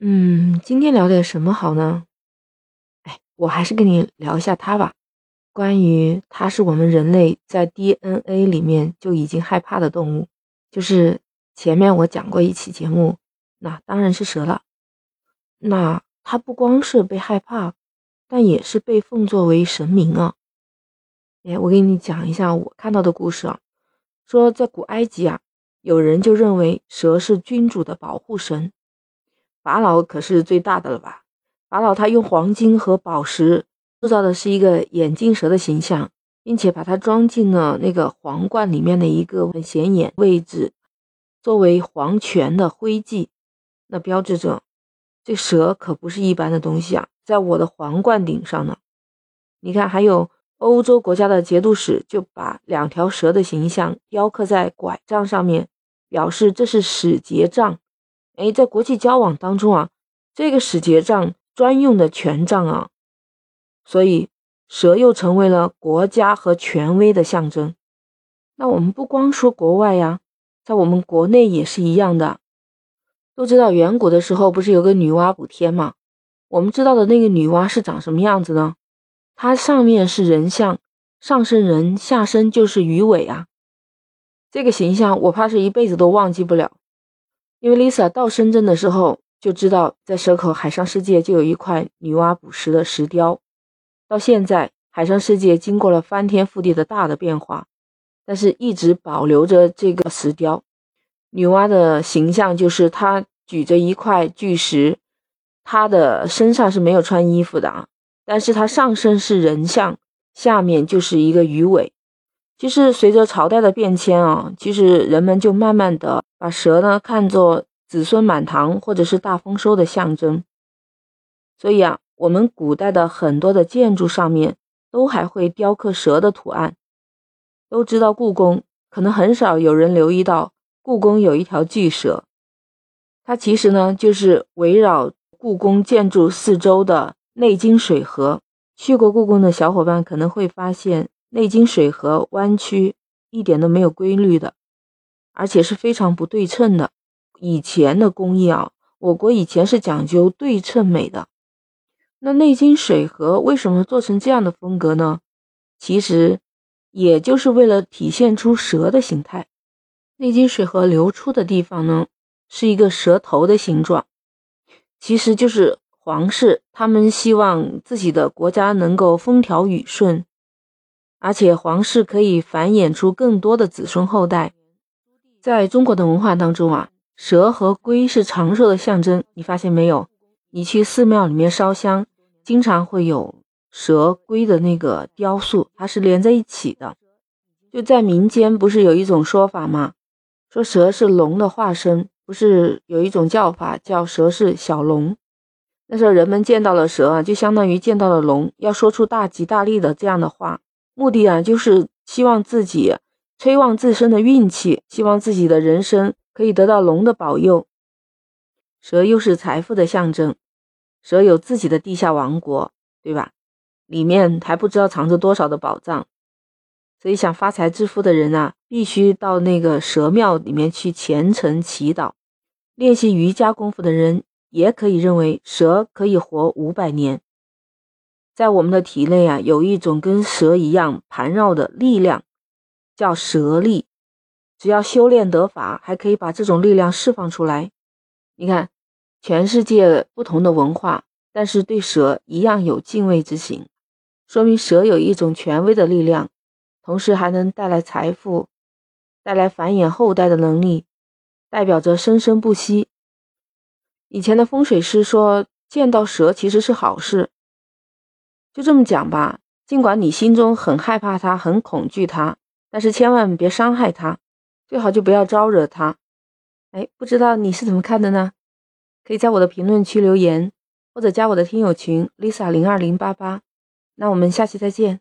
嗯，今天聊点什么好呢？哎，我还是跟你聊一下它吧。关于它是我们人类在 DNA 里面就已经害怕的动物，就是前面我讲过一期节目，那当然是蛇了。那它不光是被害怕，但也是被奉作为神明啊。哎，我给你讲一下我看到的故事啊，说在古埃及啊，有人就认为蛇是君主的保护神。法老可是最大的了吧？法老他用黄金和宝石铸造的是一个眼镜蛇的形象，并且把它装进了那个皇冠里面的一个很显眼位置，作为皇权的徽记。那标志着这蛇可不是一般的东西啊，在我的皇冠顶上呢。你看，还有欧洲国家的节度使就把两条蛇的形象雕刻在拐杖上面，表示这是使节杖。哎，在国际交往当中啊，这个使节杖专用的权杖啊，所以蛇又成为了国家和权威的象征。那我们不光说国外呀，在我们国内也是一样的。都知道远古的时候不是有个女娲补天吗？我们知道的那个女娲是长什么样子呢？它上面是人像，上身人，下身就是鱼尾啊。这个形象我怕是一辈子都忘记不了。因为 Lisa 到深圳的时候就知道，在蛇口海上世界就有一块女娲补石的石雕。到现在，海上世界经过了翻天覆地的大的变化，但是一直保留着这个石雕。女娲的形象就是她举着一块巨石，她的身上是没有穿衣服的啊，但是她上身是人像，下面就是一个鱼尾。其实随着朝代的变迁啊，其实人们就慢慢的把蛇呢看作子孙满堂或者是大丰收的象征。所以啊，我们古代的很多的建筑上面都还会雕刻蛇的图案。都知道故宫，可能很少有人留意到故宫有一条巨蛇。它其实呢就是围绕故宫建筑四周的内金水河。去过故宫的小伙伴可能会发现。内经水河弯曲一点都没有规律的，而且是非常不对称的。以前的工艺啊，我国以前是讲究对称美的。那内经水河为什么做成这样的风格呢？其实也就是为了体现出蛇的形态。内经水河流出的地方呢，是一个蛇头的形状，其实就是皇室他们希望自己的国家能够风调雨顺。而且皇室可以繁衍出更多的子孙后代。在中国的文化当中啊，蛇和龟是长寿的象征。你发现没有？你去寺庙里面烧香，经常会有蛇龟的那个雕塑，它是连在一起的。就在民间，不是有一种说法吗？说蛇是龙的化身，不是有一种叫法叫蛇是小龙。那时候人们见到了蛇啊，就相当于见到了龙，要说出大吉大利的这样的话。目的啊，就是希望自己催旺自身的运气，希望自己的人生可以得到龙的保佑。蛇又是财富的象征，蛇有自己的地下王国，对吧？里面还不知道藏着多少的宝藏。所以想发财致富的人啊，必须到那个蛇庙里面去虔诚祈祷。练习瑜伽功夫的人也可以认为蛇可以活五百年。在我们的体内啊，有一种跟蛇一样盘绕的力量，叫蛇力。只要修炼得法，还可以把这种力量释放出来。你看，全世界不同的文化，但是对蛇一样有敬畏之心，说明蛇有一种权威的力量，同时还能带来财富，带来繁衍后代的能力，代表着生生不息。以前的风水师说，见到蛇其实是好事。就这么讲吧，尽管你心中很害怕它，很恐惧它，但是千万别伤害他，最好就不要招惹他。哎，不知道你是怎么看的呢？可以在我的评论区留言，或者加我的听友群 Lisa 零二零八八。那我们下期再见。